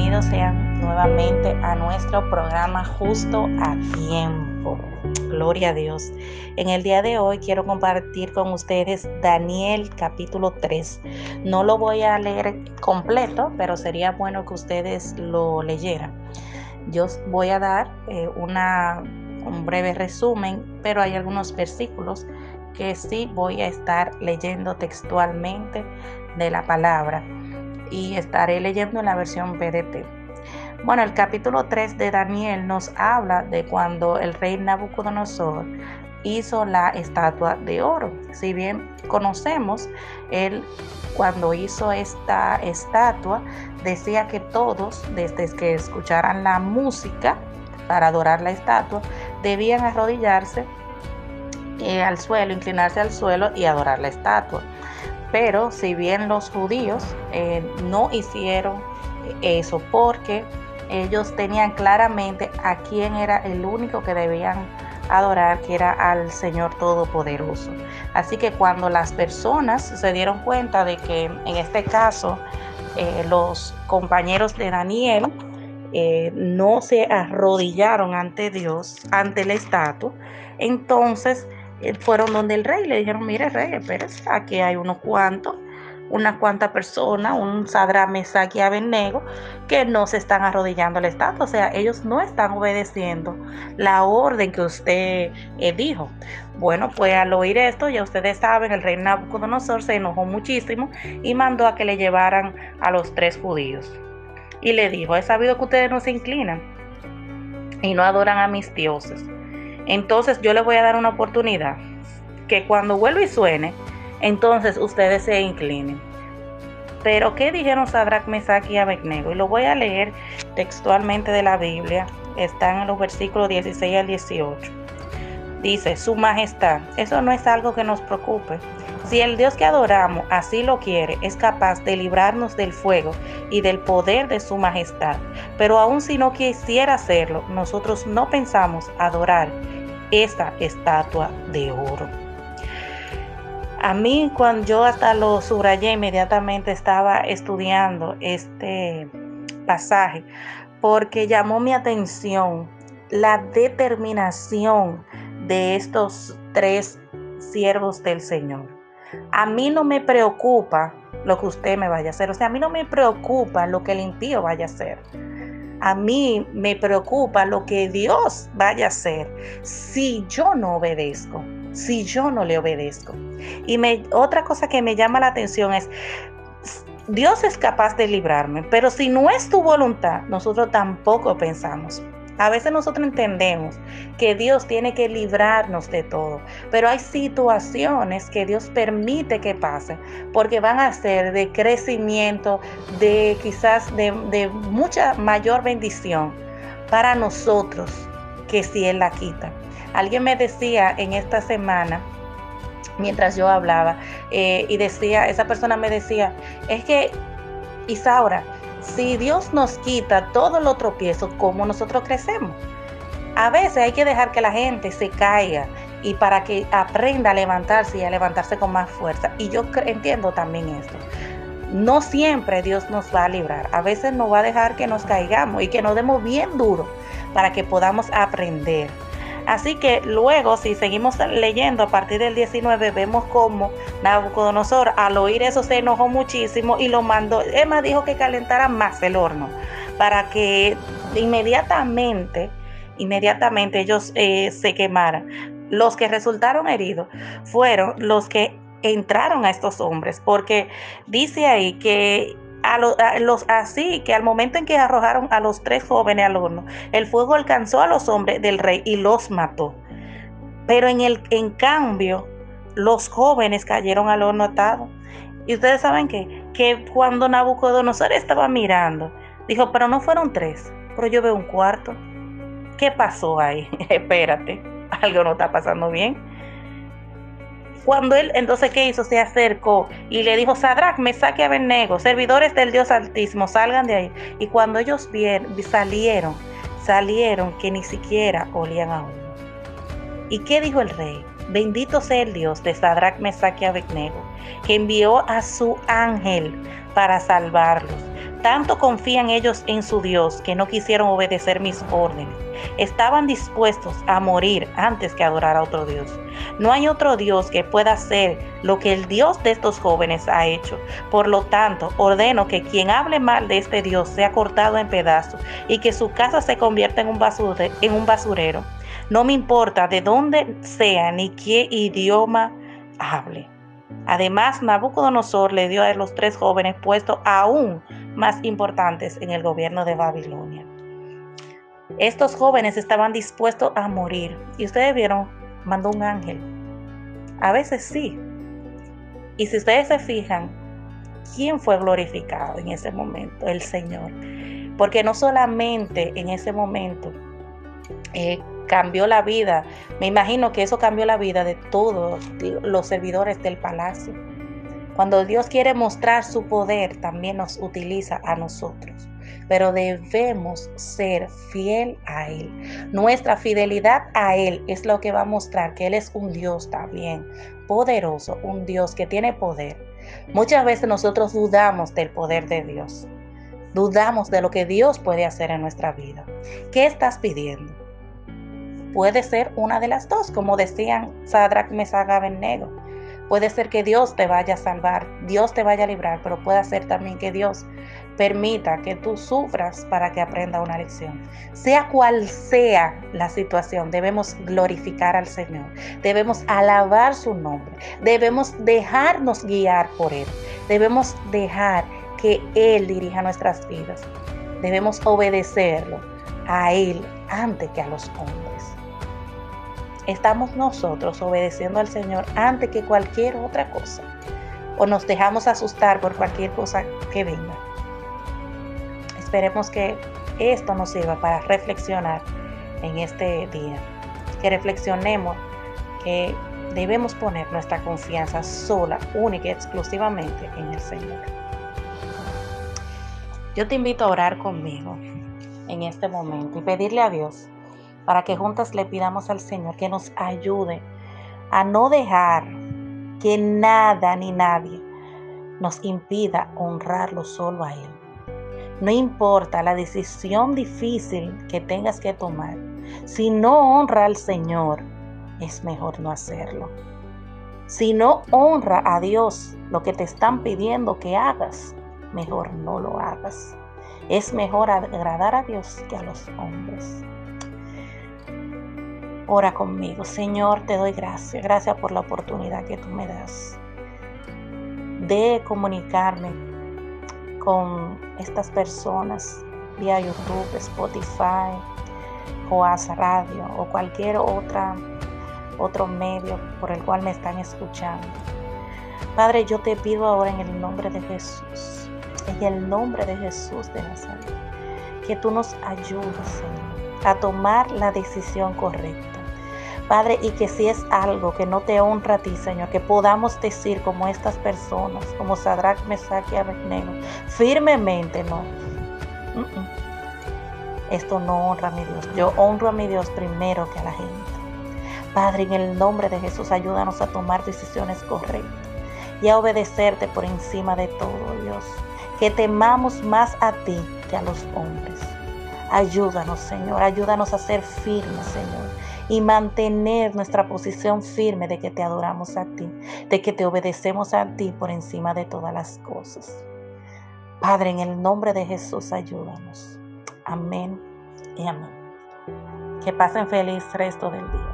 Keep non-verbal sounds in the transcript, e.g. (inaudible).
bienvenidos sean nuevamente a nuestro programa Justo a Tiempo. Gloria a Dios. En el día de hoy quiero compartir con ustedes Daniel capítulo 3. No lo voy a leer completo, pero sería bueno que ustedes lo leyeran. Yo voy a dar eh, una, un breve resumen, pero hay algunos versículos que sí voy a estar leyendo textualmente de la palabra y estaré leyendo en la versión PDT. Bueno, el capítulo 3 de Daniel nos habla de cuando el rey Nabucodonosor hizo la estatua de oro. Si bien conocemos, él cuando hizo esta estatua decía que todos, desde que escucharan la música para adorar la estatua, debían arrodillarse eh, al suelo, inclinarse al suelo y adorar la estatua. Pero si bien los judíos eh, no hicieron eso porque ellos tenían claramente a quién era el único que debían adorar, que era al Señor Todopoderoso. Así que cuando las personas se dieron cuenta de que en este caso eh, los compañeros de Daniel eh, no se arrodillaron ante Dios, ante el estatua, entonces fueron donde el rey le dijeron, mire rey, espérese, aquí hay unos cuantos, unas cuantas personas, un Sadra Mesaki y Abednego, que no se están arrodillando al Estado, o sea, ellos no están obedeciendo la orden que usted eh, dijo. Bueno, pues al oír esto, ya ustedes saben, el rey Nabucodonosor se enojó muchísimo y mandó a que le llevaran a los tres judíos. Y le dijo, he sabido que ustedes no se inclinan y no adoran a mis dioses entonces yo les voy a dar una oportunidad que cuando vuelva y suene, entonces ustedes se inclinen. Pero ¿qué dijeron Sadrach, Mesach y Abednego? Y lo voy a leer textualmente de la Biblia. Están en los versículos 16 al 18. Dice, Su Majestad, eso no es algo que nos preocupe. Si el Dios que adoramos así lo quiere, es capaz de librarnos del fuego y del poder de su majestad. Pero aun si no quisiera hacerlo, nosotros no pensamos adorar esa estatua de oro. A mí cuando yo hasta lo subrayé inmediatamente estaba estudiando este pasaje porque llamó mi atención la determinación de estos tres siervos del Señor. A mí no me preocupa lo que usted me vaya a hacer, o sea, a mí no me preocupa lo que el impío vaya a hacer a mí me preocupa lo que Dios vaya a hacer si yo no obedezco, si yo no le obedezco. Y me, otra cosa que me llama la atención es, Dios es capaz de librarme, pero si no es tu voluntad, nosotros tampoco pensamos. A veces nosotros entendemos que Dios tiene que librarnos de todo, pero hay situaciones que Dios permite que pasen porque van a ser de crecimiento, de quizás de, de mucha mayor bendición para nosotros que si Él la quita. Alguien me decía en esta semana, mientras yo hablaba, eh, y decía, esa persona me decía, es que, Isaura, si Dios nos quita todos los tropiezos, ¿cómo nosotros crecemos? A veces hay que dejar que la gente se caiga y para que aprenda a levantarse y a levantarse con más fuerza. Y yo entiendo también esto. No siempre Dios nos va a librar. A veces nos va a dejar que nos caigamos y que nos demos bien duro para que podamos aprender. Así que luego, si seguimos leyendo a partir del 19, vemos cómo Nabucodonosor al oír eso se enojó muchísimo y lo mandó. Emma dijo que calentara más el horno para que inmediatamente, inmediatamente ellos eh, se quemaran. Los que resultaron heridos fueron los que entraron a estos hombres, porque dice ahí que los así que al momento en que arrojaron a los tres jóvenes al horno, el fuego alcanzó a los hombres del rey y los mató. Pero en el en cambio, los jóvenes cayeron al horno atado. Y ustedes saben que cuando Nabucodonosor estaba mirando, dijo, "Pero no fueron tres, pero yo veo un cuarto." ¿Qué pasó ahí? (laughs) Espérate, algo no está pasando bien. Cuando él, entonces, ¿qué hizo? Se acercó y le dijo, Sadrach, me saque a Abednego, servidores del Dios Altísimo, salgan de ahí. Y cuando ellos vieron, salieron, salieron que ni siquiera olían a uno. ¿Y qué dijo el rey? Bendito sea el Dios de Sadrach, Mesach y Abednego, que envió a su ángel para salvarlos. Tanto confían ellos en su Dios que no quisieron obedecer mis órdenes. Estaban dispuestos a morir antes que adorar a otro Dios. No hay otro Dios que pueda hacer lo que el Dios de estos jóvenes ha hecho. Por lo tanto, ordeno que quien hable mal de este Dios sea cortado en pedazos y que su casa se convierta en un, basurero. No me importa de dónde sea ni qué idioma hable. Además, Nabucodonosor le dio a los tres jóvenes puestos aún más importantes en el gobierno de Babilonia. Estos jóvenes estaban dispuestos a morir. Y ustedes vieron, mandó un ángel. A veces sí. Y si ustedes se fijan, ¿quién fue glorificado en ese momento? El Señor. Porque no solamente en ese momento eh, cambió la vida, me imagino que eso cambió la vida de todos los servidores del palacio. Cuando Dios quiere mostrar su poder, también nos utiliza a nosotros. Pero debemos ser fiel a Él. Nuestra fidelidad a Él es lo que va a mostrar que Él es un Dios también poderoso, un Dios que tiene poder. Muchas veces nosotros dudamos del poder de Dios. Dudamos de lo que Dios puede hacer en nuestra vida. ¿Qué estás pidiendo? Puede ser una de las dos, como decían Sadrach, Mesach, Abednego. Puede ser que Dios te vaya a salvar, Dios te vaya a librar, pero puede ser también que Dios permita que tú sufras para que aprenda una lección. Sea cual sea la situación, debemos glorificar al Señor, debemos alabar su nombre, debemos dejarnos guiar por Él, debemos dejar que Él dirija nuestras vidas, debemos obedecerlo a Él antes que a los hombres estamos nosotros obedeciendo al Señor antes que cualquier otra cosa. O nos dejamos asustar por cualquier cosa que venga. Esperemos que esto nos sirva para reflexionar en este día. Que reflexionemos que debemos poner nuestra confianza sola, única y exclusivamente en el Señor. Yo te invito a orar conmigo en este momento y pedirle a Dios para que juntas le pidamos al Señor que nos ayude a no dejar que nada ni nadie nos impida honrarlo solo a Él. No importa la decisión difícil que tengas que tomar, si no honra al Señor, es mejor no hacerlo. Si no honra a Dios lo que te están pidiendo que hagas, mejor no lo hagas. Es mejor agradar a Dios que a los hombres. Ora conmigo. Señor, te doy gracias. Gracias por la oportunidad que tú me das de comunicarme con estas personas vía YouTube, Spotify, Oasa Radio o cualquier otra, otro medio por el cual me están escuchando. Padre, yo te pido ahora en el nombre de Jesús, en el nombre de Jesús de Nazaret, que tú nos ayudes, Señor, a tomar la decisión correcta Padre, y que si es algo que no te honra a ti, Señor, que podamos decir como estas personas, como Sadrach, Mesach y Abednego, firmemente no. Esto no honra a mi Dios. Yo honro a mi Dios primero que a la gente. Padre, en el nombre de Jesús, ayúdanos a tomar decisiones correctas y a obedecerte por encima de todo, Dios. Que temamos más a ti que a los hombres. Ayúdanos, Señor. Ayúdanos a ser firmes, Señor y mantener nuestra posición firme de que te adoramos a ti, de que te obedecemos a ti por encima de todas las cosas. Padre, en el nombre de Jesús, ayúdanos. Amén y amén. Que pasen feliz resto del día.